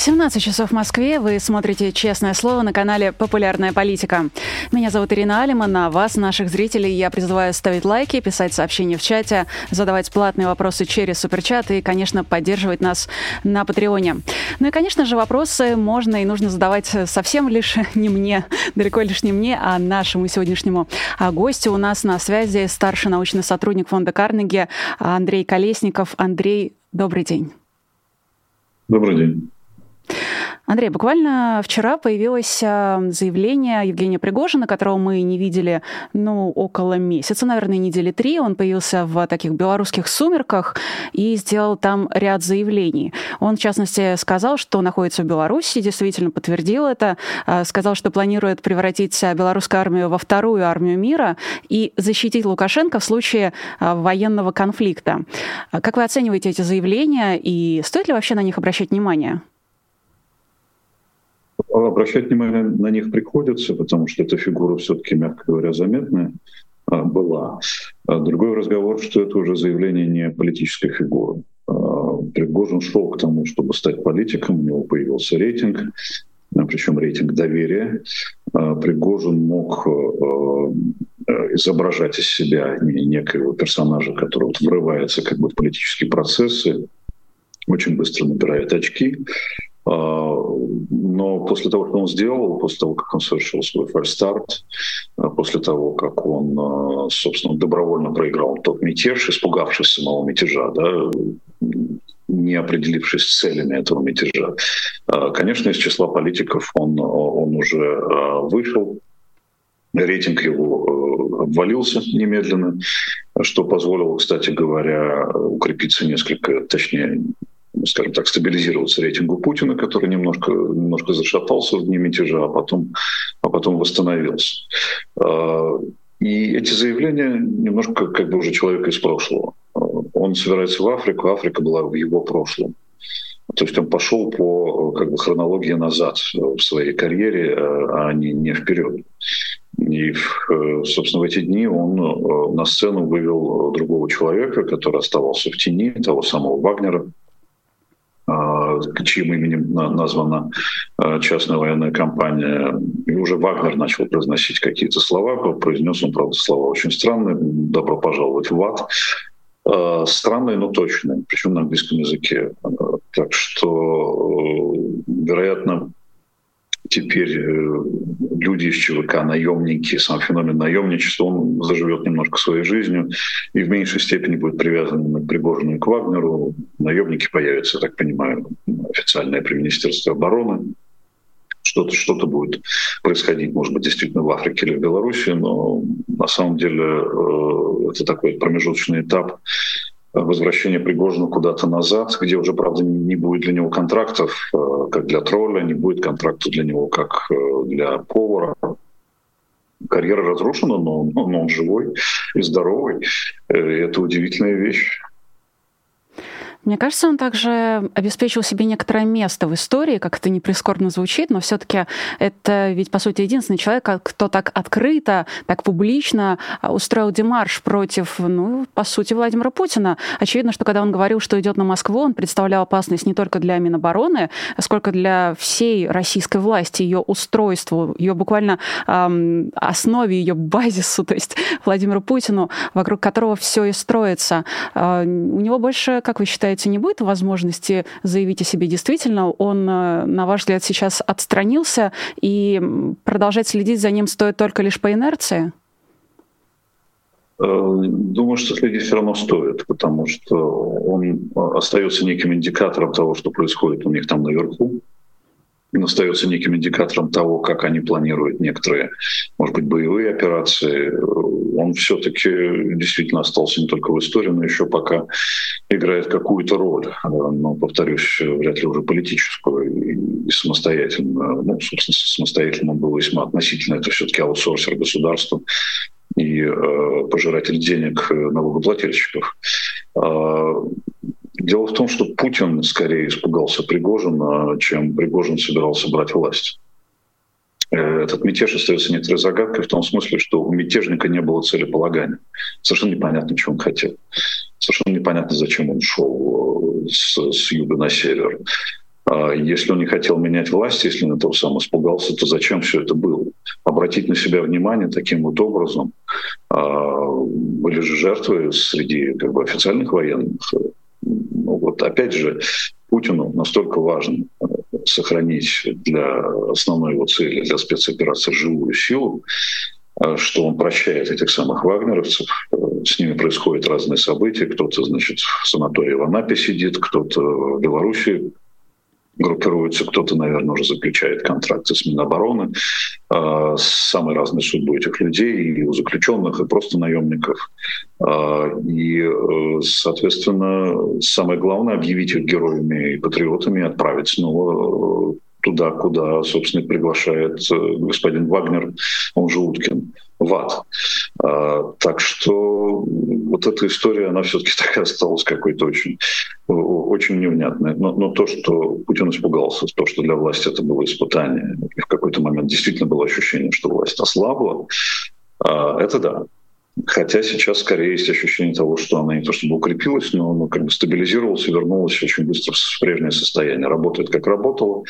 17 часов в Москве. Вы смотрите «Честное слово» на канале «Популярная политика». Меня зовут Ирина Алиман, а вас, наших зрителей, я призываю ставить лайки, писать сообщения в чате, задавать платные вопросы через суперчат и, конечно, поддерживать нас на Патреоне. Ну и, конечно же, вопросы можно и нужно задавать совсем лишь не мне, далеко лишь не мне, а нашему сегодняшнему а гостю. У нас на связи старший научный сотрудник фонда Карнеги Андрей Колесников. Андрей, добрый день. Добрый день. Андрей, буквально вчера появилось а, заявление Евгения Пригожина, которого мы не видели, ну, около месяца, наверное, недели три. Он появился в таких белорусских сумерках и сделал там ряд заявлений. Он, в частности, сказал, что находится в Беларуси, действительно подтвердил это, а, сказал, что планирует превратить белорусскую армию во вторую армию мира и защитить Лукашенко в случае военного конфликта. Как вы оцениваете эти заявления и стоит ли вообще на них обращать внимание? Обращать внимание на них приходится, потому что эта фигура все-таки, мягко говоря, заметная а, была. А другой разговор, что это уже заявление не политической фигуры. А, Пригожин шел к тому, чтобы стать политиком, у него появился рейтинг, причем рейтинг доверия. Пригожин мог изображать из себя некоего персонажа, который вот врывается как бы в политические процессы, очень быстро набирает очки, но после того, как он сделал, после того, как он совершил свой фальстарт, а, после того, как он, а, собственно, добровольно проиграл тот мятеж, испугавшись самого мятежа, да, не определившись с целями этого мятежа. Конечно, из числа политиков он, он уже вышел, рейтинг его обвалился немедленно, что позволило, кстати говоря, укрепиться несколько, точнее, скажем так, стабилизироваться рейтингу Путина, который немножко, немножко зашатался в дни мятежа, а потом, а потом восстановился. А, и эти заявления немножко как бы уже человека из прошлого. Он собирается в Африку, Африка была в его прошлом. То есть он пошел по как бы, хронологии назад в своей карьере, а не, не вперед. И, собственно, в эти дни он э, на сцену вывел другого человека, который оставался в тени, того самого Вагнера, чьим именем названа э, частная военная компания. И уже Вагнер начал произносить какие-то слова. Произнес он, правда, слова очень странные. «Добро пожаловать в ад». Э, странные, но точные, причем на английском языке. Э, так что, вероятно, теперь э, люди из ЧВК, наемники, сам феномен наемничества, он заживет немножко своей жизнью и в меньшей степени будет привязан к Пригожину и к Вагнеру. Наемники появятся, я так понимаю, официальное при Министерстве обороны. Что-то что будет происходить, может быть, действительно в Африке или в Беларуси, но на самом деле э, это такой промежуточный этап возвращение Пригожина куда-то назад, где уже, правда, не будет для него контрактов, э, как для тролля, не будет контрактов для него, как э, для повара. Карьера разрушена, но, но он живой и здоровый. Э, это удивительная вещь. Мне кажется, он также обеспечил себе некоторое место в истории, как это не прискорбно звучит, но все-таки это ведь, по сути, единственный человек, кто так открыто, так публично а, устроил демарш против, ну, по сути, Владимира Путина. Очевидно, что когда он говорил, что идет на Москву, он представлял опасность не только для Минобороны, сколько для всей российской власти, ее устройству, ее буквально эм, основе, ее базису, то есть Владимиру Путину, вокруг которого все и строится. Э, у него больше, как вы считаете, считаете, не будет возможности заявить о себе действительно? Он, э, на ваш взгляд, сейчас отстранился, и продолжать следить за ним стоит только лишь по инерции? Э, думаю, что следить все равно стоит, потому что он остается неким индикатором того, что происходит у них там наверху остается неким индикатором того, как они планируют некоторые, может быть, боевые операции. Он все-таки действительно остался не только в истории, но еще пока играет какую-то роль. Но, повторюсь, вряд ли уже политическую и самостоятельно. Ну, собственно, самостоятельно он был весьма относительно. Это все-таки аутсорсер государства и э, пожиратель денег налогоплательщиков. А, Дело в том, что Путин скорее испугался Пригожина, чем Пригожин собирался брать власть. этот мятеж остается некоторой загадкой в том смысле, что у мятежника не было целеполагания. Совершенно непонятно, чего он хотел. Совершенно непонятно, зачем он шел с, с юга на север. А если он не хотел менять власть, если он этого сам испугался, то зачем все это было? Обратить на себя внимание таким вот образом. А, были же жертвы среди как бы, официальных военных. Ну, вот опять же, Путину настолько важно э, сохранить для основной его цели, для спецоперации живую силу, э, что он прощает этих самых вагнеровцев, э, с ними происходят разные события, кто-то, значит, в санатории в Анапе сидит, кто-то в Беларуси группируется, кто-то, наверное, уже заключает контракты с Минобороны. Э, самые разные судьбы этих людей, и у заключенных, и просто наемников. Э, и, э, соответственно, самое главное — объявить их героями и патриотами, отправить снова туда, куда, собственно, приглашает господин Вагнер, он же Уткин в ад. А, так что вот эта история, она все-таки так и осталась какой-то очень, очень невнятной. Но, но то, что Путин испугался, то, что для власти это было испытание, и в какой-то момент действительно было ощущение, что власть ослабла, а, это да. Хотя сейчас скорее есть ощущение того, что она не то чтобы укрепилась, но она как бы стабилизировалась и вернулась очень быстро в прежнее состояние. Работает как работала,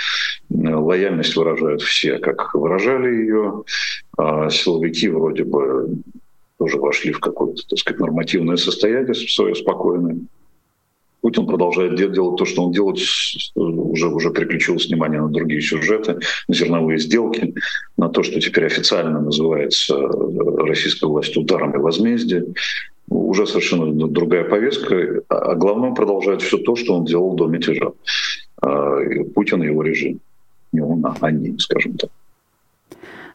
лояльность выражают все, как выражали ее. А силовики вроде бы тоже вошли в какое-то, так сказать, нормативное состояние свое спокойное. Путин продолжает делать то, что он делает, уже, уже переключил внимание на другие сюжеты, на зерновые сделки, на то, что теперь официально называется э, российской властью ударом и возмездием. Уже совершенно другая повестка. А главное, он продолжает все то, что он делал до мятежа. А, Путин и его режим. Не он, а они, скажем так.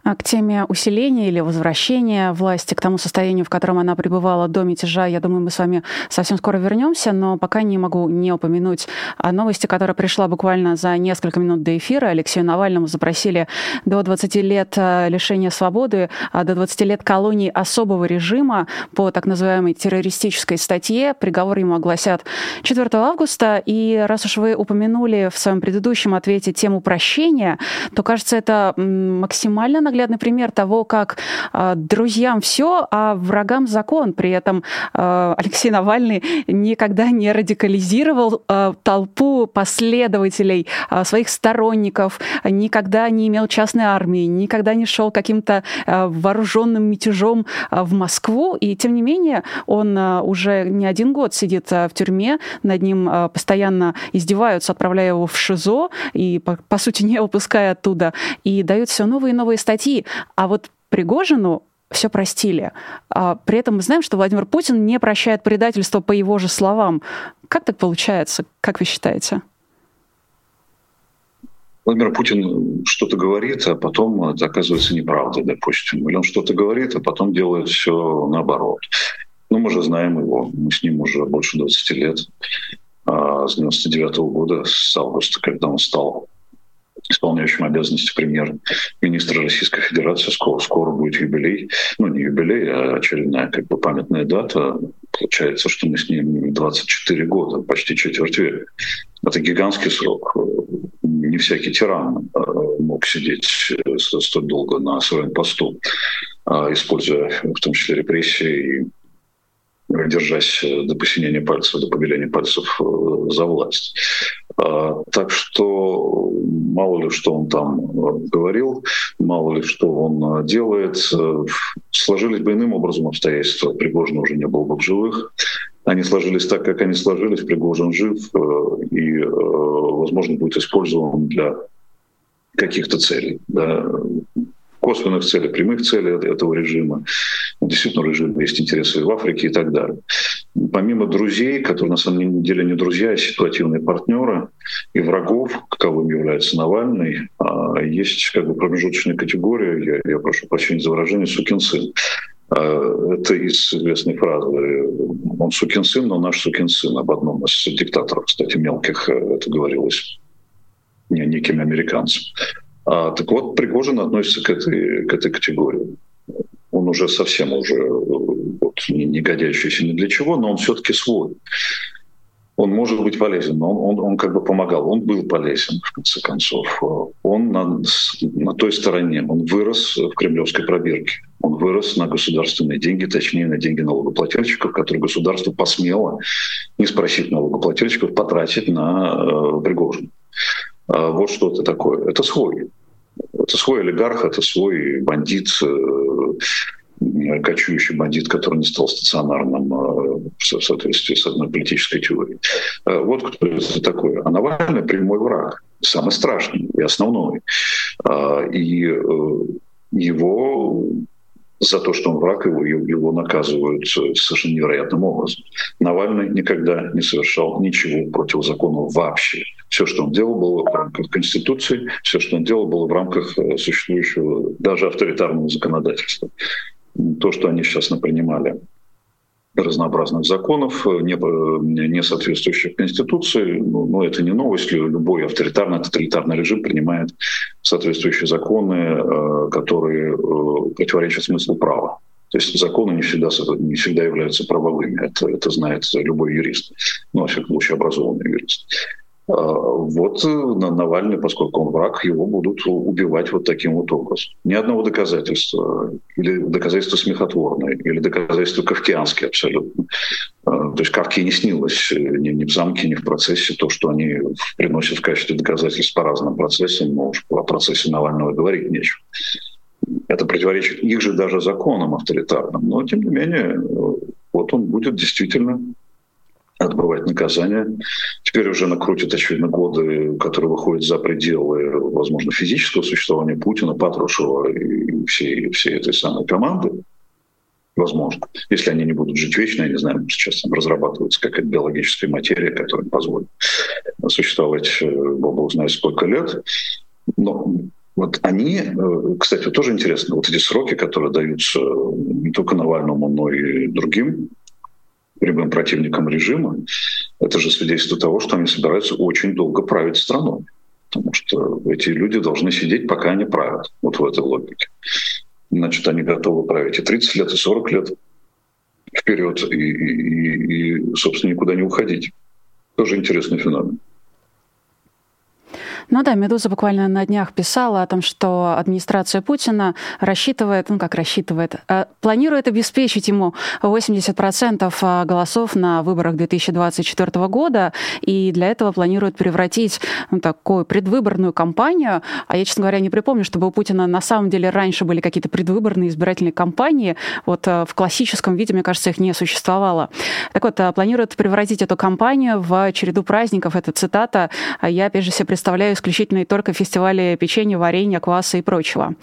А к теме усиления или возвращения власти к тому состоянию, в котором она пребывала до мятежа, я думаю, мы с вами совсем скоро вернемся, но пока не могу не упомянуть о новости, которая пришла буквально за несколько минут до эфира. Алексею Навальному запросили до 20 лет э, лишения свободы, а до 20 лет колонии особого режима по так называемой террористической статье. Приговор ему огласят 4 августа. И раз уж вы упомянули в своем предыдущем ответе тему прощения, то, кажется, это максимально наглядный пример того, как э, друзьям все, а врагам закон. При этом э, Алексей Навальный никогда не радикализировал э, толпу последователей, э, своих сторонников, никогда не имел частной армии, никогда не шел каким-то э, вооруженным мятежом э, в Москву. И тем не менее он э, уже не один год сидит э, в тюрьме, над ним э, постоянно издеваются, отправляя его в ШИЗО и, по, по сути, не выпуская оттуда. И дают все новые и новые статьи статьи. А вот Пригожину все простили. А при этом мы знаем, что Владимир Путин не прощает предательство по его же словам. Как так получается? Как вы считаете? Владимир Путин что-то говорит, а потом это оказывается неправдой, допустим. Или он что-то говорит, а потом делает все наоборот. Ну, мы же знаем его, мы с ним уже больше 20 лет, а с 99 -го года, с августа, когда он стал исполняющим обязанности премьер-министра Российской Федерации. Скоро, скоро будет юбилей. Ну, не юбилей, а очередная как бы памятная дата. Получается, что мы с ним 24 года, почти четверть века. Это гигантский срок. Не всякий тиран э, мог сидеть э, столь долго на своем посту, а, используя в том числе репрессии и держась до посинения пальцев, до побеления пальцев э, за власть. А, так что мало ли что он там э, говорил, мало ли что он э, делает. Сложились бы иным образом обстоятельства. Пригожин уже не был бы в живых. Они сложились так, как они сложились. Пригожин жив и, возможно, будет использован для каких-то целей. Косвенных целей, прямых целей этого режима. Действительно, у режима есть интересы в Африке и так далее. Помимо друзей, которые на самом деле не друзья, а ситуативные партнеры и врагов, каковым является Навальный, а, есть как бы промежуточная категория, я, я прошу прощения за выражение, сукин сын. А, это из известной фразы «он сукин сын, но наш сукин сын» об одном из диктаторов, кстати, мелких, э, это говорилось неким американцам. А, так вот, Пригожин относится к этой, к этой категории. Он уже совсем уже вот, не, не годящийся ни для чего, но он все-таки свой. Он может быть полезен, но он, он, он как бы помогал, он был полезен, в конце концов. Он на, на той стороне, он вырос в кремлевской пробирке. Он вырос на государственные деньги, точнее на деньги налогоплательщиков, которые государство посмело, не спросить налогоплательщиков, потратить на э, Пригожина. А вот что это такое. Это свой. Это свой олигарх, это свой бандит, э, кочующий бандит, который не стал стационарным э, в соответствии с одной политической теорией. Э, вот кто это такой. А Навальный прямой враг, самый страшный и основной. И его за то, что он враг, его, его наказывают совершенно невероятным образом. Навальный никогда не совершал ничего против закона вообще. Все, что он делал, было в рамках Конституции, все, что он делал, было в рамках э, существующего даже авторитарного законодательства. То, что они сейчас напринимали разнообразных законов, э, не, э, не соответствующих Конституции. Ну, ну, это не новость. Любой авторитарный, тоталитарный режим принимает соответствующие законы, которые противоречат смыслу права. То есть законы не всегда, не всегда являются правовыми. Это, это знает любой юрист. Ну, во всяком случае, образованный юрист. А, вот э, Навальный, поскольку он враг, его будут убивать вот таким вот образом. Ни одного доказательства, или доказательства смехотворные, или доказательства кавкианские абсолютно. А, то есть Кавке не снилось э, ни, ни в замке, ни в процессе то, что они приносят в качестве доказательств по разным процессам, но уж о процессе Навального говорить нечего. Это противоречит их же даже законам авторитарным. Но, тем не менее, э, вот он будет действительно отбывать наказание. Теперь уже накрутят, очевидно, годы, которые выходят за пределы, возможно, физического существования Путина, Патрушева и всей, всей этой самой команды. Возможно. Если они не будут жить вечно, я не знаю, сейчас там разрабатывается какая-то биологическая материя, которая позволит существовать, э, бог знает сколько лет. Но вот они, э, кстати, тоже интересно, вот эти сроки, которые даются не только Навальному, но и другим прямым противникам режима, это же свидетельство того, что они собираются очень долго править страной. Потому что эти люди должны сидеть, пока они правят. Вот в этой логике. Значит, они готовы править и 30 лет, и 40 лет вперед, и, и, и собственно, никуда не уходить. Тоже интересный феномен. Ну да, «Медуза» буквально на днях писала о том, что администрация Путина рассчитывает, ну как рассчитывает, э, планирует обеспечить ему 80% э, голосов на выборах 2024 года, и для этого планирует превратить ну, такую предвыборную кампанию. А я, честно говоря, не припомню, чтобы у Путина на самом деле раньше были какие-то предвыборные избирательные кампании. Вот э, в классическом виде, мне кажется, их не существовало. Так вот, планирует превратить эту кампанию в череду праздников. Это цитата. Я, опять же, себе представляю исключительно и только фестивали печенья, варенья, кваса и прочего.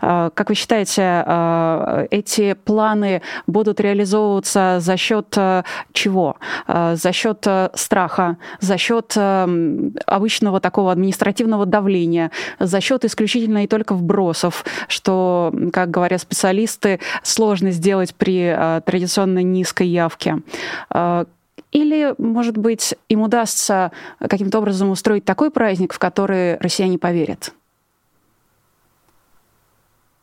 А, как вы считаете, а, эти планы будут реализовываться за счет а, чего? За счет страха, за счет обычного такого административного давления, за счет исключительно и только вбросов, что, как говорят специалисты, сложно сделать при традиционно низкой явке. Или, может быть, им удастся каким-то образом устроить такой праздник, в который россияне поверят?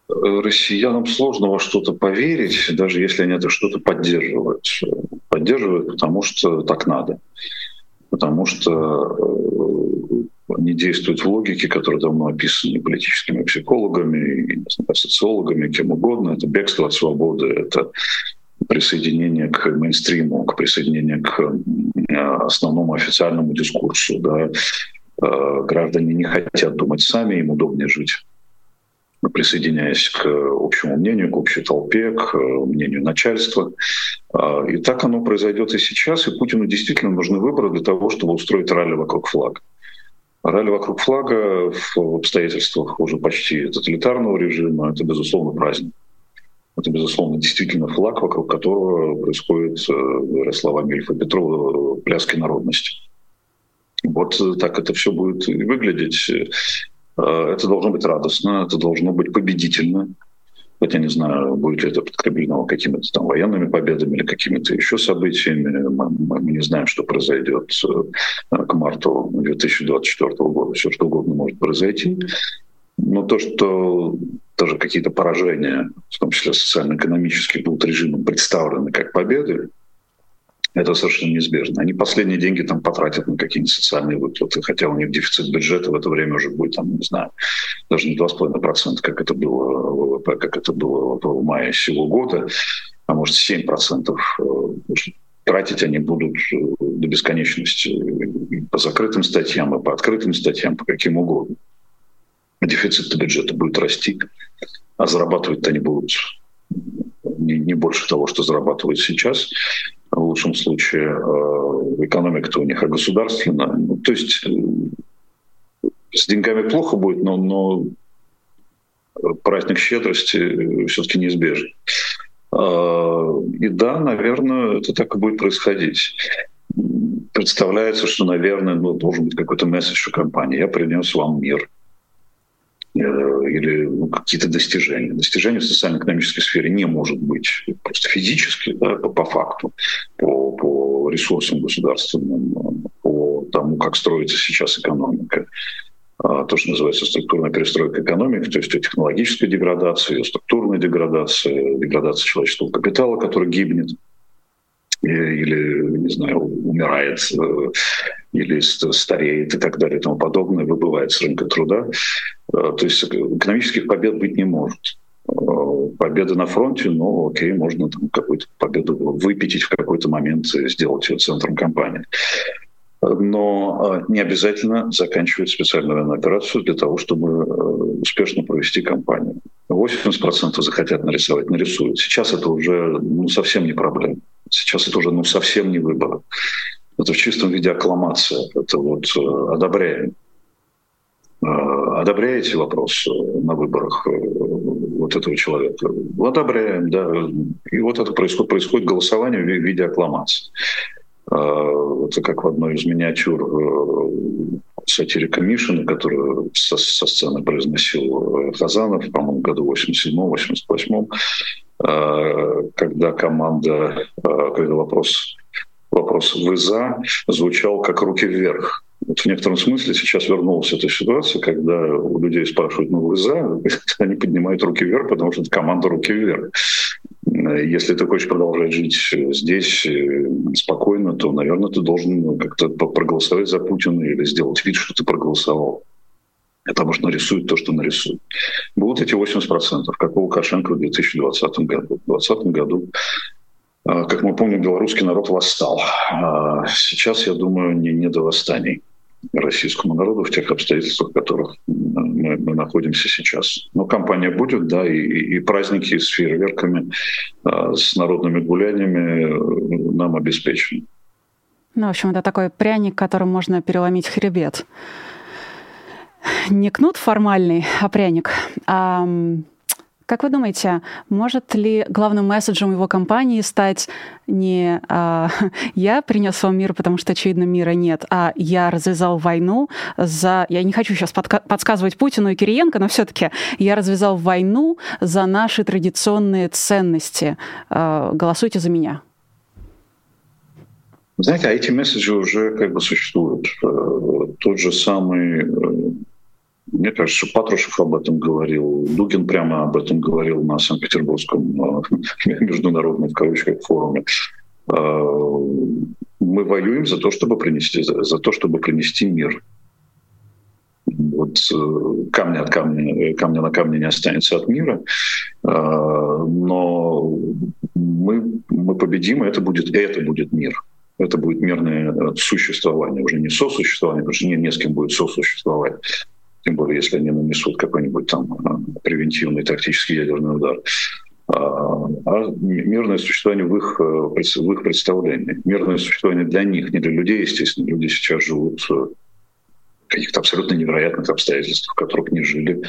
Россиянам сложно во что-то поверить, даже если они это что-то поддерживают. Поддерживают, потому что так надо. Потому что э, они действуют в логике, которая давно описана политическими психологами, и, социологами, кем угодно. Это бегство от свободы, это присоединение к мейнстриму, к присоединению к э, основному официальному дискурсу. Да. Э, граждане не хотят думать сами, им удобнее жить присоединяясь к общему мнению, к общей толпе, к мнению начальства. Э, и так оно произойдет и сейчас, и Путину действительно нужны выборы для того, чтобы устроить ралли вокруг флага. Ралли вокруг флага в обстоятельствах уже почти тоталитарного режима — это, безусловно, праздник. Это, безусловно, действительно флаг, вокруг которого происходит, э, говоря словами Ильфа Петрова, пляски народности. Вот так это все будет выглядеть. Э, это должно быть радостно, это должно быть победительно. Хотя не знаю, будет ли это подкреплено какими-то там военными победами или какими-то еще событиями. Мы, мы не знаем, что произойдет э, к марту 2024 года. Все что угодно может произойти. Но то, что тоже какие-то поражения, в том числе социально-экономические, будут режимом представлены как победы, Это совершенно неизбежно. Они последние деньги там потратят на какие-нибудь социальные выплаты, хотя у них дефицит бюджета в это время уже будет, там, не знаю, даже не 2,5%, как это было ВВП, как это было в мае сего года, а может 7%. Тратить они будут э, до бесконечности по закрытым статьям, и по открытым статьям, по каким угодно. Дефицит бюджета будет расти, а зарабатывать-то они будут не, не больше того, что зарабатывают сейчас. В лучшем случае э, экономика-то у них а государственная. Ну, то есть э, с деньгами плохо будет, но, но праздник щедрости все-таки неизбежен. И да, наверное, это так и будет происходить. Представляется, что, наверное, ну, должен быть какой-то месседж у компании. Я принес вам мир э, или ну, какие-то достижения. Достижения в социально-экономической сфере не может быть просто физически, да, по, по факту, по, по ресурсам государственным, по тому, как строится сейчас экономика. А, то, что называется структурная перестройка экономики, то есть технологическая деградация, структурная деградация, деградация человеческого капитала, который гибнет или, не знаю, умирает, э, или стареет и так далее и тому подобное, выбывает с рынка труда. А, то есть экономических побед быть не может. А, победа на фронте, ну окей, можно там какую-то победу выпятить в какой-то момент и сделать ее центром кампании но а, не обязательно заканчивать специальную военную операцию для того, чтобы э, успешно провести кампанию. 80% захотят нарисовать, нарисуют. Сейчас это уже ну, совсем не проблема. Сейчас это уже ну, совсем не выбор. Это в чистом виде аккламация. Это вот э, одобряем. Э, одобряете вопрос на выборах вот этого человека? Одобряем, да. И вот это происходит, происходит голосование в виде аккламации. Это как в одной из миниатюр э, сатирика Мишина, которую со, со сцены произносил э, Хазанов, по-моему, году 87-88, а, когда команда, когда вопрос, вопрос «Вы за?» звучал как «Руки вверх». Вот в некотором смысле сейчас вернулась эта ситуация, когда у людей спрашивают, ну вы за? Они поднимают руки вверх, потому что это команда руки вверх. Если ты хочешь продолжать жить здесь э, спокойно, то, наверное, ты должен как-то проголосовать за Путина или сделать вид, что ты проголосовал. Потому что нарисует то, что нарисует. Будут эти 80%, как у Лукашенко в 2020 году. В 2020 году а, как мы помним, белорусский народ восстал. А сейчас, я думаю, не, не до восстаний российскому народу в тех обстоятельствах, в которых мы, мы находимся сейчас. Но компания будет, да, и, и праздники с фейерверками, а, с народными гуляниями э, нам обеспечены. Ну, в общем, это такой пряник, которым можно переломить хребет. Не кнут формальный, а пряник. А как вы думаете, может ли главным месседжем его компании стать не а, «я принес вам мир, потому что, очевидно, мира нет», а «я развязал войну за...» Я не хочу сейчас подка- подсказывать Путину и Кириенко, но все-таки «я развязал войну за наши традиционные ценности. А, голосуйте за меня». Знаете, а эти месседжи уже как бы существуют. Э, тот же самый э, мне кажется, Патрушев об этом говорил, Дугин прямо об этом говорил на Санкт-Петербургском э, международном в кавычках форуме. Э, мы воюем за то, чтобы принести, за то, чтобы принести мир. Вот э, камня от камня, камня на камне не останется от мира, но мы, мы победим, и это будет, это будет мир. Это будет мирное существование, уже не сосуществование, потому что не, не с кем будет сосуществовать тем более если они нанесут какой-нибудь там э, превентивный тактический ядерный удар, а, а мирное существование в их, э, в их представлении. Мирное существование для них, не для людей, естественно. Люди сейчас живут в каких-то абсолютно невероятных обстоятельствах, в которых не жили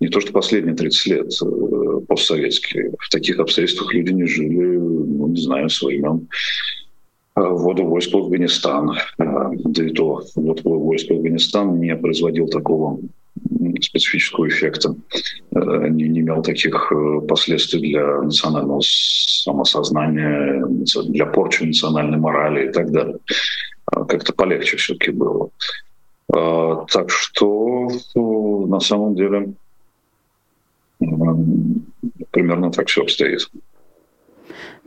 не то что последние 30 лет э, постсоветские. В таких обстоятельствах люди не жили, ну, не знаю, со времен ввода войск в Афганистан. Да и то вот войск в Афганистан не производил такого специфического эффекта, э, не, не имел таких э, последствий для национального самосознания, для порчи национальной морали и так далее. А как-то полегче все-таки было. А, так что ну, на самом деле примерно так все обстоит.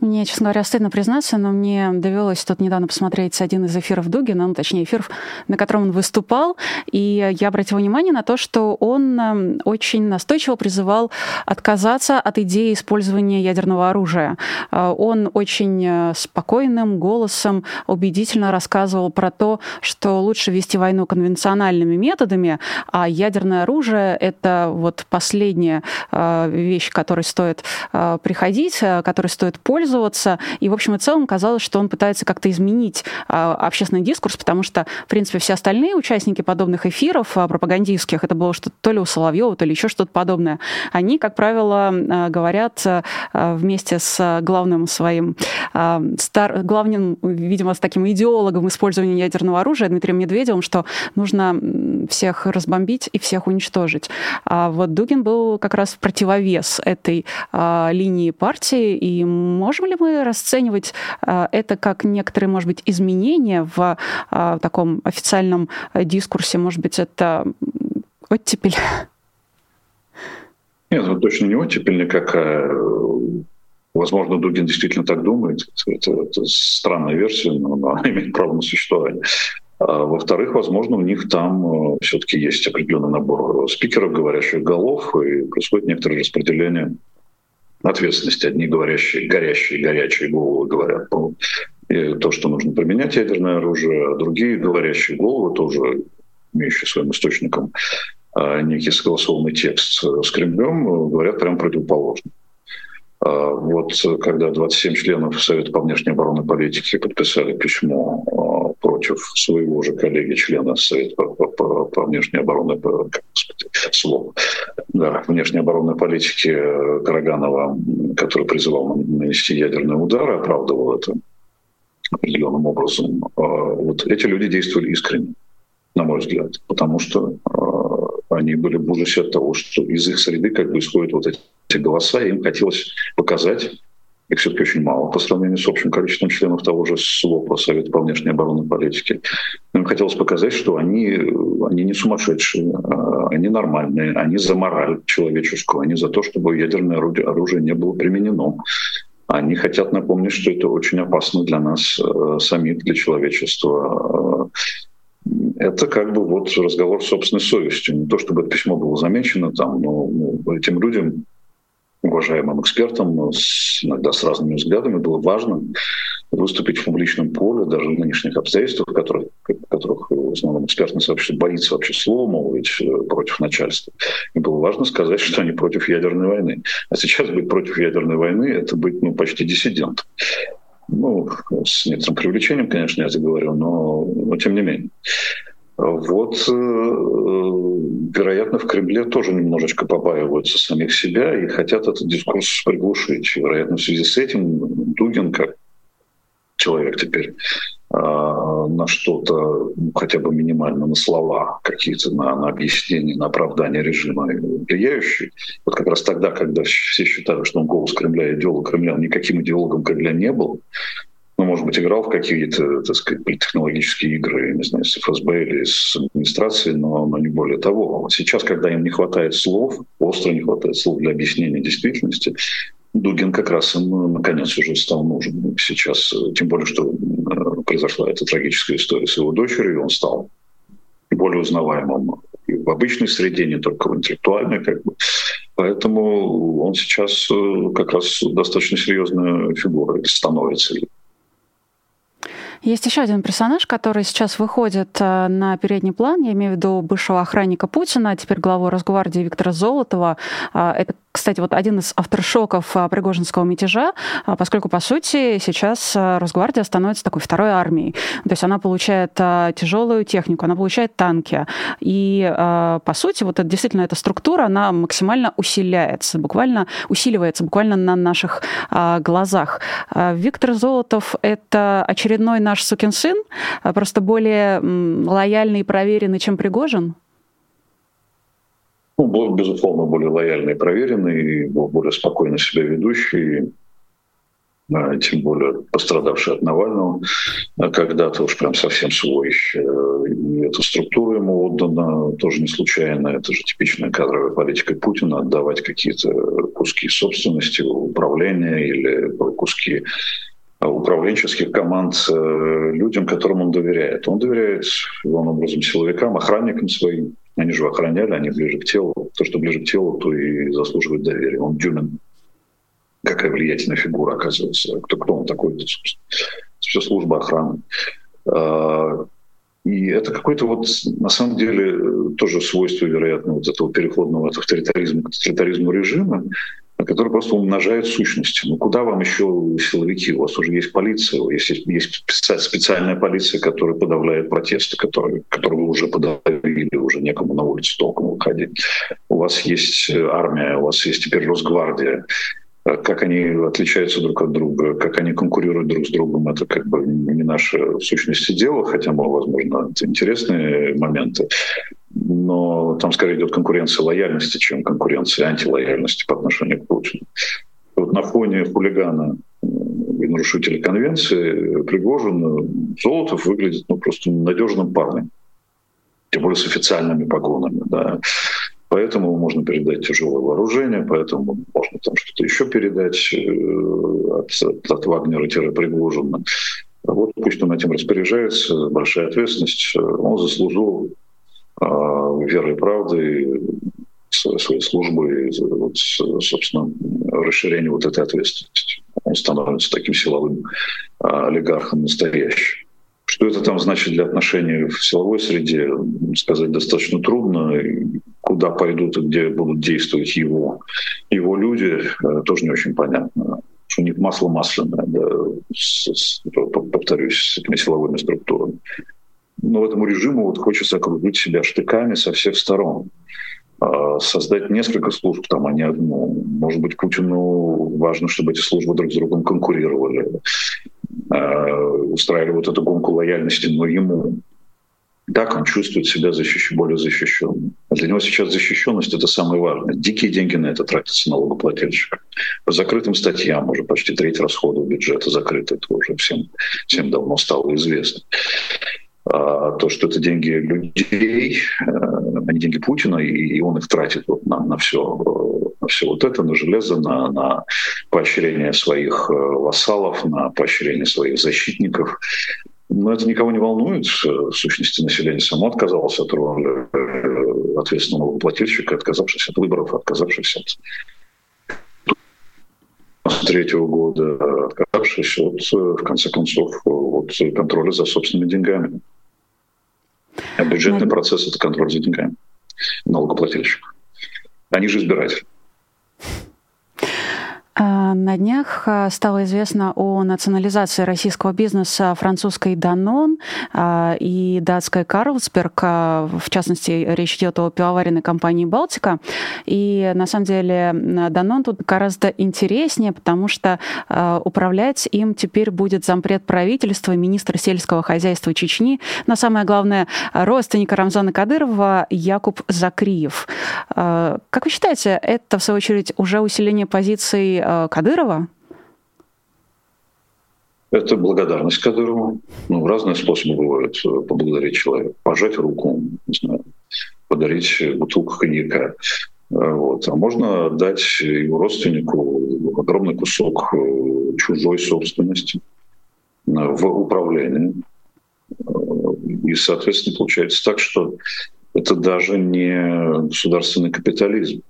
Мне, честно говоря, стыдно признаться, но мне довелось тут недавно посмотреть один из эфиров Дугина, ну, точнее, эфир, на котором он выступал, и я обратила внимание на то, что он эм, очень настойчиво призывал отказаться от идеи использования ядерного оружия. Э, он очень э, спокойным голосом убедительно рассказывал про то, что лучше вести войну конвенциональными методами, а ядерное оружие — это вот последняя э, вещь, которой стоит приходить, которой стоит пользоваться, пользоваться. И, в общем и целом, казалось, что он пытается как-то изменить а, общественный дискурс, потому что, в принципе, все остальные участники подобных эфиров а, пропагандистских, это было что-то то ли у Соловьева, то ли еще что-то подобное, они, как правило, а, говорят вместе с главным своим, стар, главным, видимо, с таким идеологом использования ядерного оружия Дмитрием Медведевым, что нужно всех разбомбить и всех уничтожить. А вот Дугин был как раз в противовес этой линии партии, и может можем ли мы расценивать э, это как некоторые, может быть, изменения в э, таком официальном э, дискурсе? Может быть, это оттепель? Нет, это точно не оттепель никакая. Возможно, Дугин действительно так думает. Это, это странная версия, но она имеет право на существование. А, во-вторых, возможно, у них там все-таки есть определенный набор спикеров, говорящих голов, и происходит некоторое распределение ответственности. Одни говорящие, горящие, горячие головы говорят про то, что нужно применять ядерное оружие, а другие говорящие головы, тоже имеющие своим источником а, некий согласованный текст с Кремлем, говорят прямо противоположно. А, вот когда 27 членов Совета по внешней оборонной политике подписали письмо против своего же коллеги, члена Совета по, по, по, по внешней оборонной господи, слово, да, внешней оборонной политики Караганова, который призывал нанести ядерный удар, оправдывал это определенным образом. А, вот эти люди действовали искренне, на мой взгляд, потому что они были в ужасе от того, что из их среды как бы исходят вот эти голоса, и им хотелось показать, их все-таки очень мало по сравнению с общим количеством членов того же СЛОПа, Совета по внешней оборонной политике. Им хотелось показать, что они, они не сумасшедшие, а они нормальные, они за мораль человеческую, они за то, чтобы ядерное оружие не было применено. Они хотят напомнить, что это очень опасно для нас э, самих, для человечества. Это как бы вот разговор с собственной совестью. Не то, чтобы это письмо было замечено там, но ну, этим людям уважаемым экспертам, с, иногда с разными взглядами, было важно выступить в публичном поле, даже в нынешних обстоятельствах, в которых, в которых в основном экспертное сообщество боится вообще слова молвить э, против начальства. И было важно сказать, что они против ядерной войны. А сейчас быть против ядерной войны — это быть ну, почти диссидентом. Ну, с некоторым привлечением, конечно, я это говорю, но, но тем не менее. Вот, э, вероятно, в Кремле тоже немножечко побаиваются самих себя и хотят этот дискурс приглушить. вероятно, в связи с этим Дугин, как человек теперь, а, на что-то, ну, хотя бы минимально на слова какие-то, на, на объяснения, на оправдание режима влияющий. Вот как раз тогда, когда все считали, что он голос Кремля, идеолог Кремля, он никаким идеологом Кремля не был, ну, может быть, играл в какие-то, так сказать, политтехнологические игры, не знаю, с ФСБ или с администрацией, но, но не более того. Вот сейчас, когда им не хватает слов, остро не хватает слов для объяснения действительности, Дугин как раз им, ну, наконец, уже стал нужен сейчас. Тем более, что э, произошла эта трагическая история с его дочерью, он стал более узнаваемым и в обычной среде, не только в интеллектуальной. Как бы. Поэтому он сейчас э, как раз достаточно серьезная фигура становится. Есть еще один персонаж, который сейчас выходит э, на передний план. Я имею в виду бывшего охранника Путина, а теперь главу Росгвардии Виктора Золотова. А, это, кстати, вот один из авторшоков а, Пригожинского мятежа, а, поскольку, по сути, сейчас Росгвардия становится такой второй армией. То есть она получает тяжелую технику, она получает танки. И, по сути, вот это, действительно эта структура, она максимально усиляется, буквально усиливается буквально на наших глазах. Виктор Золотов — это очередной наш сукин сын, просто более лояльный и проверенный, чем Пригожин? Ну, безусловно, более лояльный проверенный, более спокойно себя ведущий. а, тем более пострадавший от Навального, а когда-то уж прям совсем свой. Э, и эта структура ему отдана тоже не случайно. Это же типичная кадровая политика Путина отдавать какие-то куски собственности, управления или куски управленческих команд э, людям, которым он доверяет. Он доверяет, главным образом, силовикам, охранникам своим. Они же охраняли, они ближе к телу. То, что ближе к телу, то и заслуживает доверия. Он Дюмин какая влиятельная фигура, оказывается. Кто, кто он такой? Все служба охраны. А, и это какой-то вот, на самом деле, тоже свойство, вероятно, вот этого переходного от авторитаризма к тоталитаризму режима, который просто умножает сущности. Ну куда вам еще силовики? У вас уже есть полиция, есть, есть специальная полиция, которая подавляет протесты, которые, которые вы уже подавили, уже некому на улицу толком выходить. У вас есть армия, у вас есть теперь Росгвардия как они отличаются друг от друга, как они конкурируют друг с другом, это как бы не наше в сущности дело, хотя, возможно, это интересные моменты. Но там скорее идет конкуренция лояльности, чем конкуренция антилояльности по отношению к Путину. Вот на фоне хулигана и нарушителя конвенции Пригожин Золотов выглядит ну, просто надежным парнем, тем более с официальными погонами. Да. Поэтому можно передать тяжелое вооружение, поэтому можно там что-то еще передать э, от, от, от Вагнера-Пригожина. Вот пусть он этим распоряжается, большая ответственность. Он заслужил э, верой и правдой своей службы, вот, собственно, расширение вот этой ответственности. Он становится таким силовым э, олигархом настоящим. Что это там значит для отношений в силовой среде, сказать достаточно трудно. Куда пойдут и где будут действовать его, его люди, э, тоже не очень понятно. Что у них масло масляное, да, с, с, повторюсь, с этими силовыми структурами. Но этому режиму вот хочется окружить себя штыками со всех сторон а, создать несколько служб, там, а не одну. Может быть, Путину важно, чтобы эти службы друг с другом конкурировали. Э, устраивали вот эту гонку лояльности, но ему так он чувствует себя защищен, более защищенным. Для него сейчас защищенность — это самое важное. Дикие деньги на это тратятся налогоплательщик. По закрытым статьям уже почти треть расходов бюджета закрыты. Это уже всем, всем давно стало известно. А то, что это деньги людей, э, а не деньги Путина, и он их тратит вот на, на все на все вот это, на железо, на, на поощрение своих э, вассалов, на поощрение своих защитников. Но это никого не волнует. В сущности, население само отказалось от роли э, ответственного плательщика, отказавшись от выборов, отказавшись от третьего года, отказавшись от, в конце концов, от контроля за собственными деньгами. А бюджетный процесс — это контроль за деньгами налогоплательщиков. Они же избиратели. А, на днях а, стало известно о национализации российского бизнеса французской Danone а, и датской Карлсберг. В частности, речь идет о пивоваренной компании «Балтика». И на самом деле Danone тут гораздо интереснее, потому что управлять им теперь будет зампред правительства, министр сельского хозяйства Чечни, но самое главное, родственник Рамзана Кадырова Якуб Закриев. Как вы считаете, это, в свою очередь, уже усиление позиций Кадырова? Это благодарность Кадырову. Ну, разные способы бывают э, поблагодарить человека. Пожать руку, не знаю, подарить бутылку коньяка. Э, вот. А можно дать его родственнику огромный кусок чужой собственности в управлении. И, соответственно, получается так, что это даже не государственный капитализм,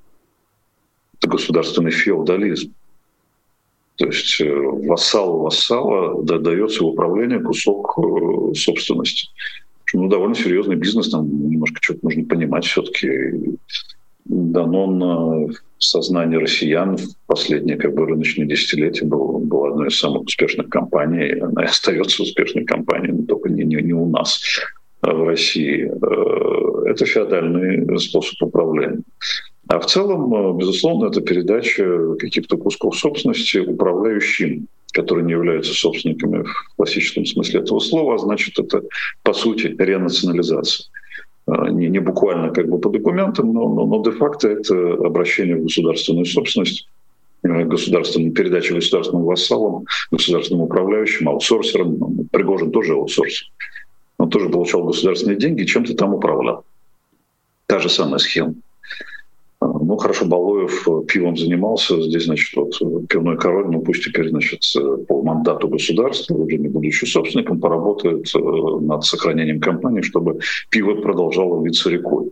это государственный феодализм. То есть э, вассалу вассала дается в управление кусок э, собственности. Ну, довольно серьезный бизнес, там немножко что-то нужно понимать все-таки. Данон в сознании россиян в последние как бы, рыночные десятилетия был, был одной из самых успешных компаний. Она и остается успешной компанией, но только не, не, не у нас, а в России. Э, это феодальный способ управления. А в целом, э, безусловно, это передача каких-то кусков собственности управляющим, которые не являются собственниками в классическом смысле этого слова, а значит, это, по сути, ренационализация. Э, не, не буквально как бы по документам, но, но, но де-факто это обращение в государственную собственность государственным, передачи государственным вассалам, государственным управляющим, аутсорсерам. Ну, Пригожин тоже аутсорсер. Он тоже получал государственные деньги, чем-то там управлял. Та же самая схема. Ну, хорошо, Балуев э, пивом занимался. Здесь, значит, вот э, пивной король, ну пусть теперь, значит, э, по мандату государства, уже не будучи собственником, поработает над сохранением компании, чтобы пиво продолжало литься рекой.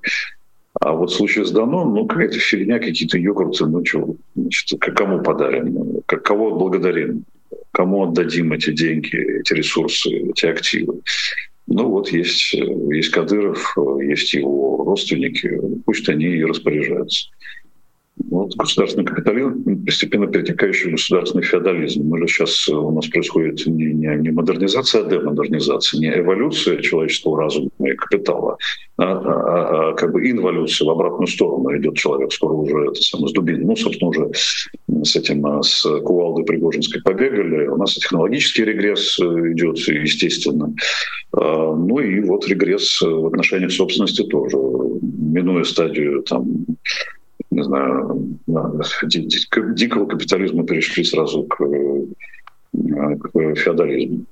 А вот в случае с Данон, ну, какая-то фигня, какие-то йогурты, ну, что, значит, кому подарим, кого благодарим, кому отдадим эти деньги, эти ресурсы, эти активы. Ну вот есть, есть Кадыров, есть его родственники, пусть они и распоряжаются. Вот государственный капитализм, постепенно перетекающий в государственный феодализм. Мы же сейчас у нас происходит не, не, не модернизация, а демодернизация, не эволюция человеческого разума и капитала, а, а, а, а как бы инволюция в обратную сторону идет человек. Скоро уже это самое с Дубиной. Ну, собственно, уже с этим, а, с Кувалдой Пригожинской побегали. У нас и технологический регресс э, идет, естественно. Ну и вот регресс в отношениях собственности тоже, минуя стадию там не знаю, дикого капитализма перешли сразу к, э, к феодализму.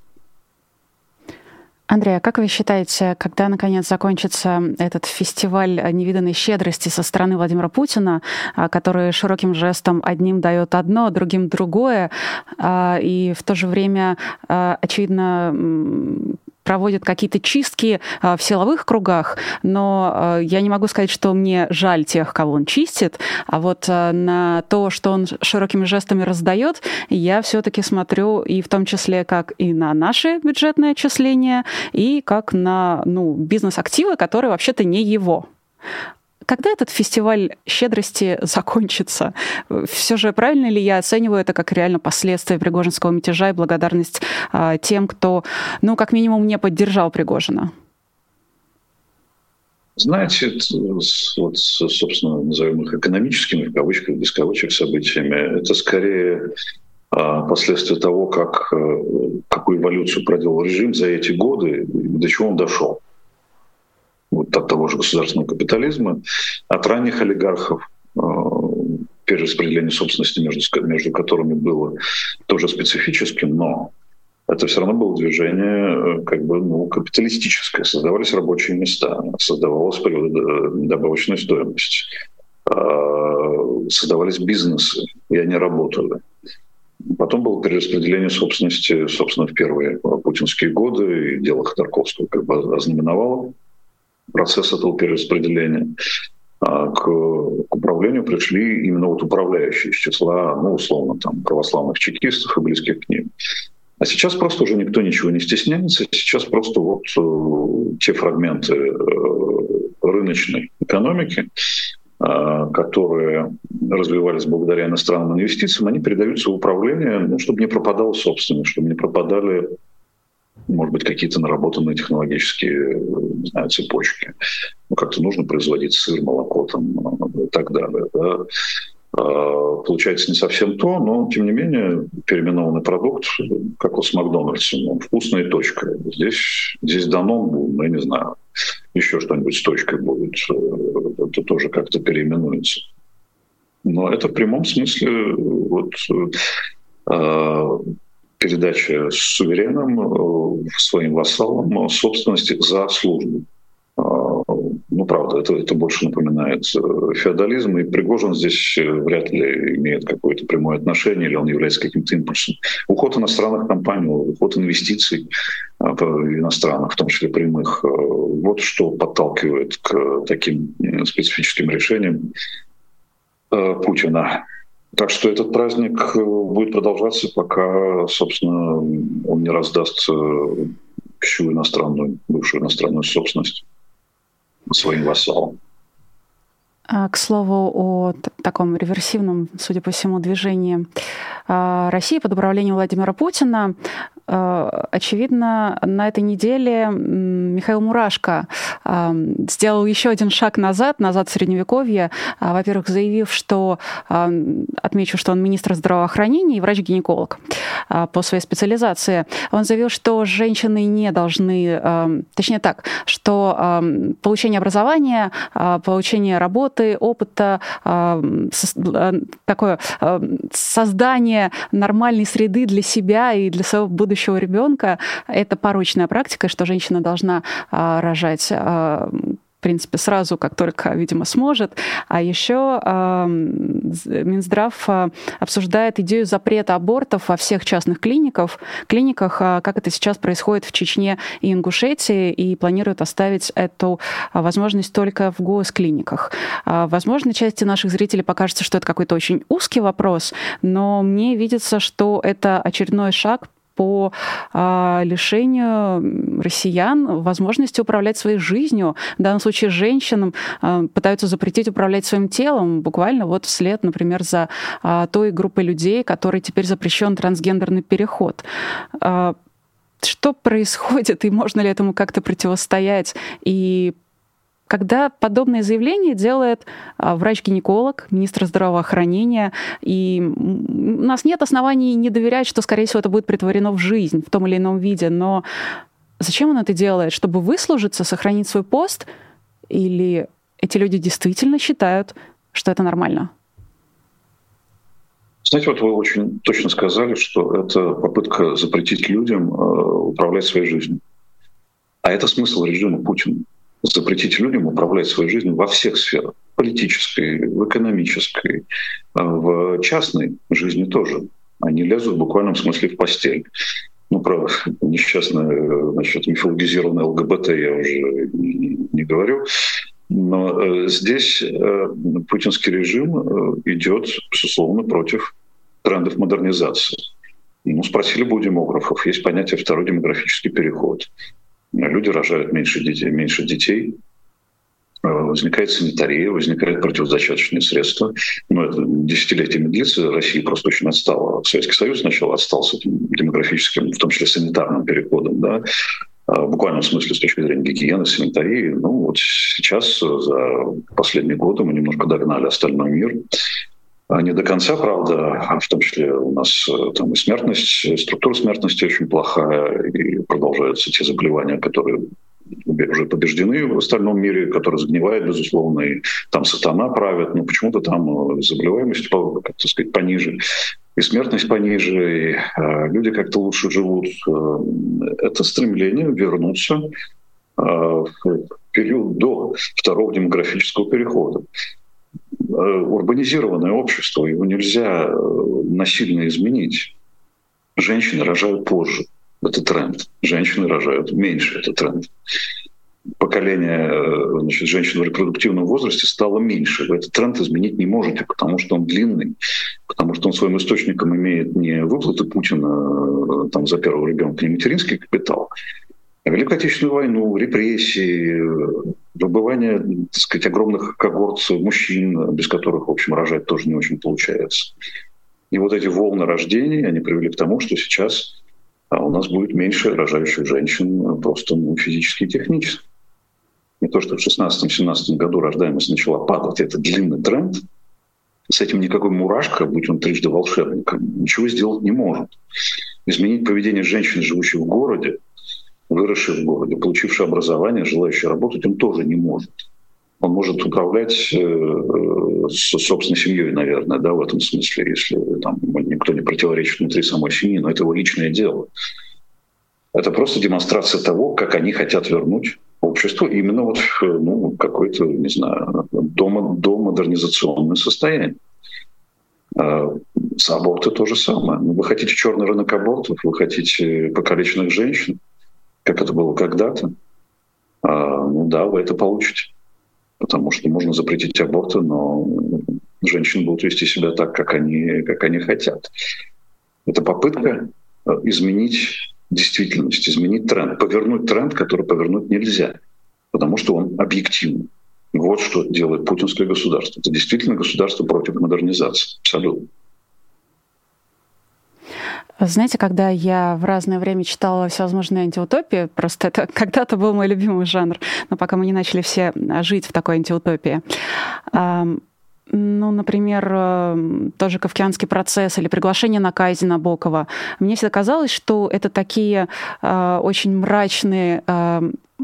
Андрей, а как вы считаете, когда наконец закончится этот фестиваль невиданной щедрости со стороны Владимира Путина, а, который широким жестом одним дает одно, другим другое, а, и в то же время, а, очевидно, проводит какие-то чистки а, в силовых кругах, но а, я не могу сказать, что мне жаль тех, кого он чистит, а вот а, на то, что он широкими жестами раздает, я все-таки смотрю и в том числе как и на наши бюджетные отчисления, и как на ну, бизнес-активы, которые вообще-то не его. Когда этот фестиваль щедрости закончится? Все же правильно ли я оцениваю это как реально последствия Пригожинского мятежа и благодарность а, тем, кто, ну, как минимум, не поддержал Пригожина? Знаете, вот, собственно, назовем их экономическими, в кавычках, без кавычек, событиями, это скорее а, последствия того, как, э, какую эволюцию проделал режим за эти годы, до чего он дошел вот от того же государственного капитализма, от ранних олигархов, э, перераспределение собственности, между, между которыми было тоже специфическим, но это все равно было движение э, как бы ну, капиталистическое. Создавались рабочие места, создавалась добавочная стоимость, э, создавались бизнесы, и они работали. Потом было перераспределение собственности, собственно, в первые путинские годы, и дело Ходорковского как бы ознаменовало процесс этого перераспределения. А к, к управлению пришли именно вот управляющие из числа, ну, условно, там, православных чекистов и близких к ним. А сейчас просто уже никто ничего не стесняется. Сейчас просто вот э, те фрагменты э, рыночной экономики, э, которые развивались благодаря иностранным инвестициям, они передаются в управление, ну, чтобы не пропадала собственность, чтобы не пропадали может быть, какие-то наработанные технологические не знаю, цепочки. Ну, как-то нужно производить сыр, молоко там, и так далее. Да? А, получается не совсем то, но тем не менее переименованный продукт, как вот с Макдональдсом, он вкусная точка. Здесь, здесь дано, ну, я не знаю, еще что-нибудь с точкой будет, э, это тоже как-то переименуется. Но это в прямом смысле вот, э, передача суверенам, э, своим вассалам собственности за службу. А, ну, правда, это, это больше напоминает э, феодализм, и Пригожин здесь э, вряд ли имеет какое-то прямое отношение, или он является каким-то импульсом. Уход иностранных компаний, уход инвестиций иностранных, в том числе прямых, вот что подталкивает к таким специфическим решениям Путина. Так что этот праздник э, будет продолжаться, пока, собственно, он не раздаст э, всю иностранную, бывшую иностранную собственность своим вассалам. А, к слову о таком реверсивном, судя по всему, движении а, России под управлением Владимира Путина, очевидно, на этой неделе Михаил Мурашко э, сделал еще один шаг назад, назад в Средневековье. Э, во-первых, заявив, что, отмечу, что он министр здравоохранения и врач-гинеколог по своей специализации. Он заявил, что женщины не должны, точнее так, что получение образования, получение работы, опыта, такое создание нормальной среды для себя и для своего будущего будущего ребенка это порочная практика, что женщина должна а, рожать а, в принципе, сразу, как только, видимо, сможет. А еще э, Минздрав э, обсуждает идею запрета абортов во всех частных клиниках, клиниках, как это сейчас происходит в Чечне и Ингушетии, и планирует оставить эту возможность только в госклиниках. Возможно, части наших зрителей покажется, что это какой-то очень узкий вопрос, но мне видится, что это очередной шаг по а, лишению россиян возможности управлять своей жизнью. В данном случае женщинам а, пытаются запретить управлять своим телом, буквально вот вслед, например, за а, той группой людей, которой теперь запрещен трансгендерный переход. А, что происходит и можно ли этому как-то противостоять? И когда подобное заявление делает а, врач-гинеколог, министр здравоохранения, и у нас нет оснований не доверять, что, скорее всего, это будет притворено в жизнь в том или ином виде, но зачем он это делает? Чтобы выслужиться, сохранить свой пост? Или эти люди действительно считают, что это нормально? Знаете, вот вы очень точно сказали, что это попытка запретить людям э, управлять своей жизнью. А это смысл режима Путина запретить людям управлять своей жизнью во всех сферах. Политической, в экономической, а в частной жизни тоже. Они лезут в буквальном смысле в постель. Ну, про несчастное, значит, мифологизированное ЛГБТ я уже не, не говорю. Но э, здесь э, путинский режим э, идет, безусловно, против трендов модернизации. Ну, спросили бы у демографов, есть понятие «второй демографический переход» люди рожают меньше детей, меньше детей, э, возникает санитария, возникают противозачаточные средства. Но это десятилетиями длится. Россия просто очень отстала. Советский Союз сначала отстал с этим демографическим, в том числе санитарным переходом. Да? А в буквальном смысле с точки зрения гигиены, санитарии. Ну вот сейчас за последние годы мы немножко догнали остальной мир. А не до конца, правда, а в том числе у нас э, там и смертность, структура смертности очень плохая, и продолжаются те заболевания, которые уже побеждены в остальном мире, которые загнивают, безусловно, и там сатана правит, но почему-то там э, заболеваемость, как то сказать, пониже, и смертность пониже, и э, люди как-то лучше живут. Это стремление вернуться в период до второго демографического перехода. Э, урбанизированное общество, его нельзя э, насильно изменить. Женщины рожают позже. Это тренд. Женщины рожают меньше. Это тренд. Поколение э, значит, женщин в репродуктивном возрасте стало меньше. Вы этот тренд изменить не можете, потому что он длинный, потому что он своим источником имеет не выплаты Путина там, за первого ребенка, не материнский капитал, Великую Отечественную войну, репрессии, выбывание, так сказать, огромных когорт мужчин, без которых, в общем, рожать тоже не очень получается. И вот эти волны рождений, они привели к тому, что сейчас а, у нас будет меньше рожающих женщин просто ну, физически и технически. Не то, что в 16-17 году рождаемость начала падать, это длинный тренд. С этим никакой мурашка, будь он трижды волшебником, ничего сделать не может. Изменить поведение женщин, живущих в городе, выросший в городе, получивший образование, желающий работать, он тоже не может. Он может управлять э, собственной семьей, наверное, да, в этом смысле, если там никто не противоречит внутри самой семьи, но это его личное дело. Это просто демонстрация того, как они хотят вернуть общество именно вот ну, какое-то, не знаю, до, до модернизационное состояние. А с аборты то же самое. Ну, вы хотите черный рынок абортов, вы хотите покалеченных женщин – как это было когда-то, а, ну да, вы это получите. Потому что можно запретить аборты, но женщины будут вести себя так, как они, как они хотят. Это попытка э, изменить действительность, изменить тренд, повернуть тренд, который повернуть нельзя, потому что он объективный. Вот что делает путинское государство. Это действительно государство против модернизации. Абсолютно. Знаете, когда я в разное время читала всевозможные антиутопии, просто это когда-то был мой любимый жанр, но пока мы не начали все жить в такой антиутопии. Ну, например, тоже «Кавкианский процесс» или «Приглашение на казнь Набокова». Мне всегда казалось, что это такие э, очень мрачные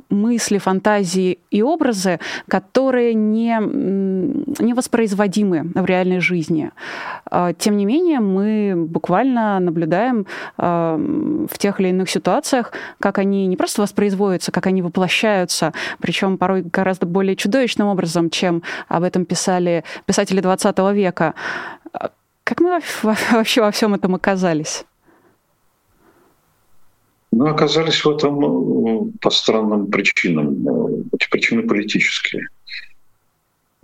мысли, фантазии и образы, которые не, не воспроизводимы в реальной жизни. А, тем не менее, мы буквально наблюдаем а, в тех или иных ситуациях, как они не просто воспроизводятся, как они воплощаются, причем порой гораздо более чудовищным образом, чем об этом писали писатели XX века. Как мы вообще во всем этом оказались? Мы оказались в этом э, по странным причинам. Э, эти причины политические.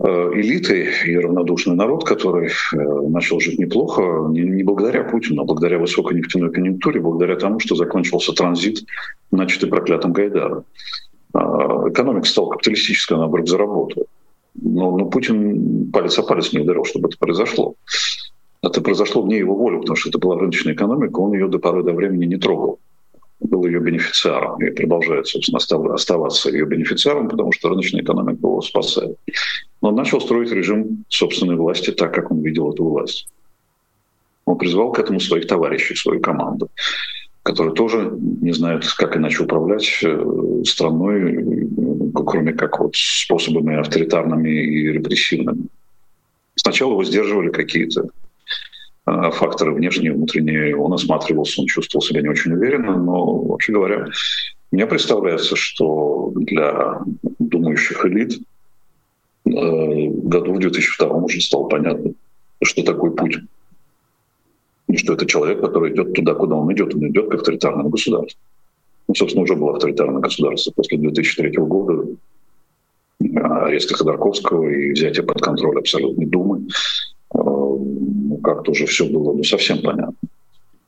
Э, элиты и равнодушный народ, который начал жить неплохо, не благодаря Путину, а благодаря высокой нефтяной конъюнктуре, благодаря тому, что закончился транзит, начатый проклятым Гайдаром. Экономика стала капиталистической, она вдруг заработала. Но, но Путин палец о палец не ударил, чтобы это произошло. Это произошло вне его воли, потому что это была рыночная экономика, он ее до поры до времени не трогал был ее бенефициаром и продолжает, собственно, оставаться ее бенефициаром, потому что рыночная экономика его спасает. Но он начал строить режим собственной власти так, как он видел эту власть. Он призвал к этому своих товарищей, свою команду, которые тоже не знают, как иначе управлять э, страной, кроме как вот способами авторитарными и репрессивными. Сначала его сдерживали какие-то Э, факторы внешние внутренние. Он осматривался, он чувствовал себя не очень уверенно, но, вообще говоря, мне представляется, что для думающих элит э, году в 2002 уже стало понятно, что такое Путин. И что это человек, который идет туда, куда он идет. Он идет к авторитарному государству. Ну, собственно, уже было авторитарное государство после 2003 года, ареста Ходорковского и взятия под контроль абсолютной Думы как-то уже все было ну, совсем понятно.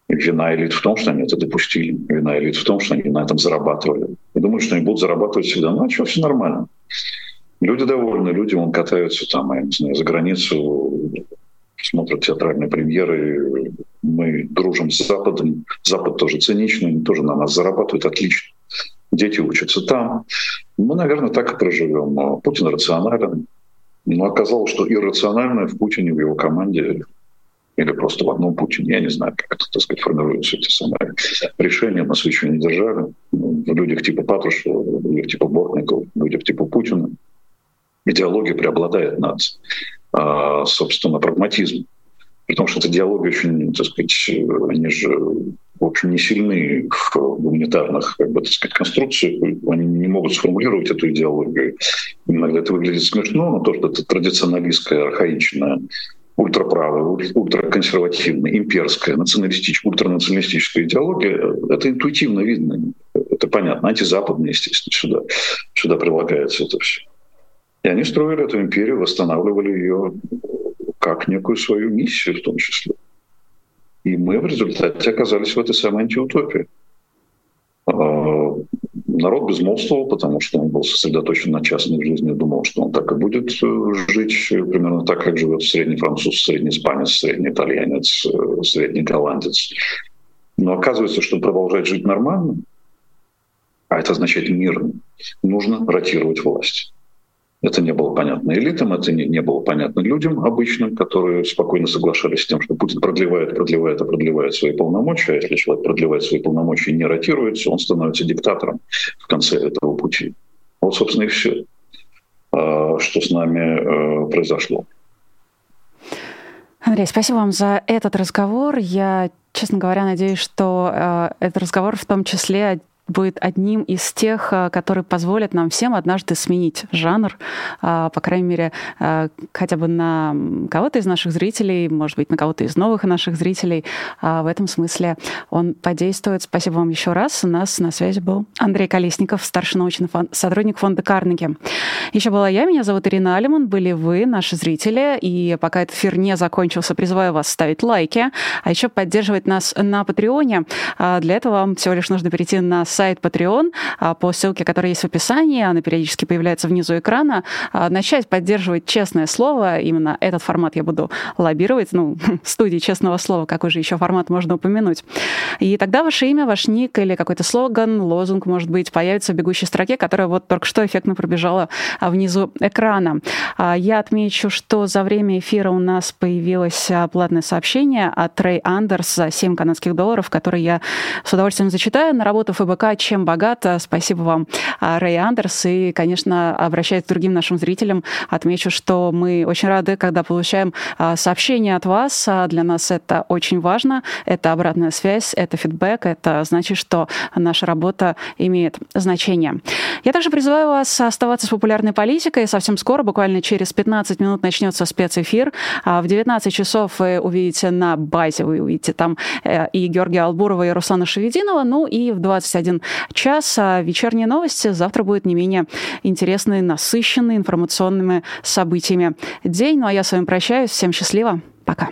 И вина элит в том, что они это допустили. Вина элит в том, что они на этом зарабатывали. Я думаю, что они будут зарабатывать всегда. Ну, а что, все нормально. Люди довольны, люди вон катаются там, я не знаю, за границу, смотрят театральные премьеры. Мы дружим с Западом. Запад тоже циничный, они тоже на нас зарабатывают отлично. Дети учатся там. Мы, наверное, так и проживем. Путин рационален. Но оказалось, что иррациональное в Путине, в его команде, или просто в одном Путине, я не знаю, как это, так сказать, формируются эти самые решения, нас еще не держали. В людях типа Патрушева, в людях типа Бортникова, в людях типа Путина идеология преобладает над, а, собственно, прагматизмом. Потому что эта идеология очень, так сказать, они же, в общем, не сильны в гуманитарных, как бы, так сказать, конструкциях. Они не могут сформулировать эту идеологию. Иногда это выглядит смешно, но то, что это традиционалистская, архаичная, ультраправая, ультраконсервативная, имперская, националистическая, ультранационалистическая идеология, это интуитивно видно. Это понятно. Антизападная, естественно, сюда, сюда прилагается это все. И они строили эту империю, восстанавливали ее как некую свою миссию в том числе. И мы в результате оказались в этой самой антиутопии. Народ безмолвствовал, потому что он был сосредоточен на частной жизни, думал, что он так и будет э, жить примерно так, как живет средний француз, средний испанец, средний итальянец, э, средний голландец. Но оказывается, что продолжать жить нормально, а это означает мирно, нужно ротировать власть. Это не было понятно элитам, это не, не было понятно людям обычным, которые спокойно соглашались с тем, что Путин продлевает, продлевает и продлевает свои полномочия. А если человек продлевает свои полномочия и не ротируется, он становится диктатором в конце этого пути. Вот, собственно, и все, а, что с нами э, произошло. Андрей, спасибо вам за этот разговор. Я, честно говоря, надеюсь, что э, этот разговор в том числе будет одним из тех, э, которые позволят нам всем однажды сменить жанр, э, по крайней мере, э, хотя бы на кого-то из наших зрителей, может быть, на кого-то из новых наших зрителей. В этом смысле он подействует. Спасибо вам еще раз. У нас на связи был Андрей Колесников, старший научный фон... сотрудник фонда Карнеги. Еще была я, меня зовут Ирина Алиман, были вы, наши зрители, и пока этот эфир не закончился, призываю вас ставить лайки, а еще поддерживать нас на Патреоне. Для этого вам всего лишь нужно перейти на сайт Patreon а, по ссылке, которая есть в описании, она периодически появляется внизу экрана, а, начать поддерживать честное слово. Именно этот формат я буду лоббировать. Ну, студии честного слова, какой же еще формат можно упомянуть. И тогда ваше имя, ваш ник или какой-то слоган, лозунг, может быть, появится в бегущей строке, которая вот только что эффектно пробежала внизу экрана. Я отмечу, что за время эфира у нас появилось платное сообщение от Рэй Андерс за 7 канадских долларов, который я с удовольствием зачитаю. На работу ФБК «Чем богато». Спасибо вам, а, Рэй Андерс. И, конечно, обращаясь к другим нашим зрителям, отмечу, что мы очень рады, когда получаем а, сообщения от вас. А, для нас это очень важно. Это обратная связь, это фидбэк. Это значит, что наша работа имеет значение. Я также призываю вас оставаться с популярной политикой. Совсем скоро, буквально через 15 минут, начнется спецэфир. В 19 часов вы увидите на базе, вы увидите там э, и Георгия Албурова, и Руслана Шевединова. Ну и в 21 час а, вечерние новости. Завтра будет не менее интересный, насыщенный информационными событиями день. Ну а я с вами прощаюсь. Всем счастливо. Пока.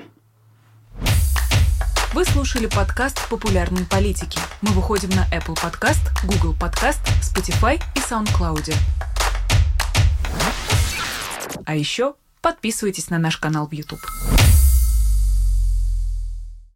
Вы слушали подкаст «Популярные политики». Мы выходим на Apple Podcast, Google Podcast, Spotify и SoundCloud. А еще подписывайтесь на наш канал в YouTube.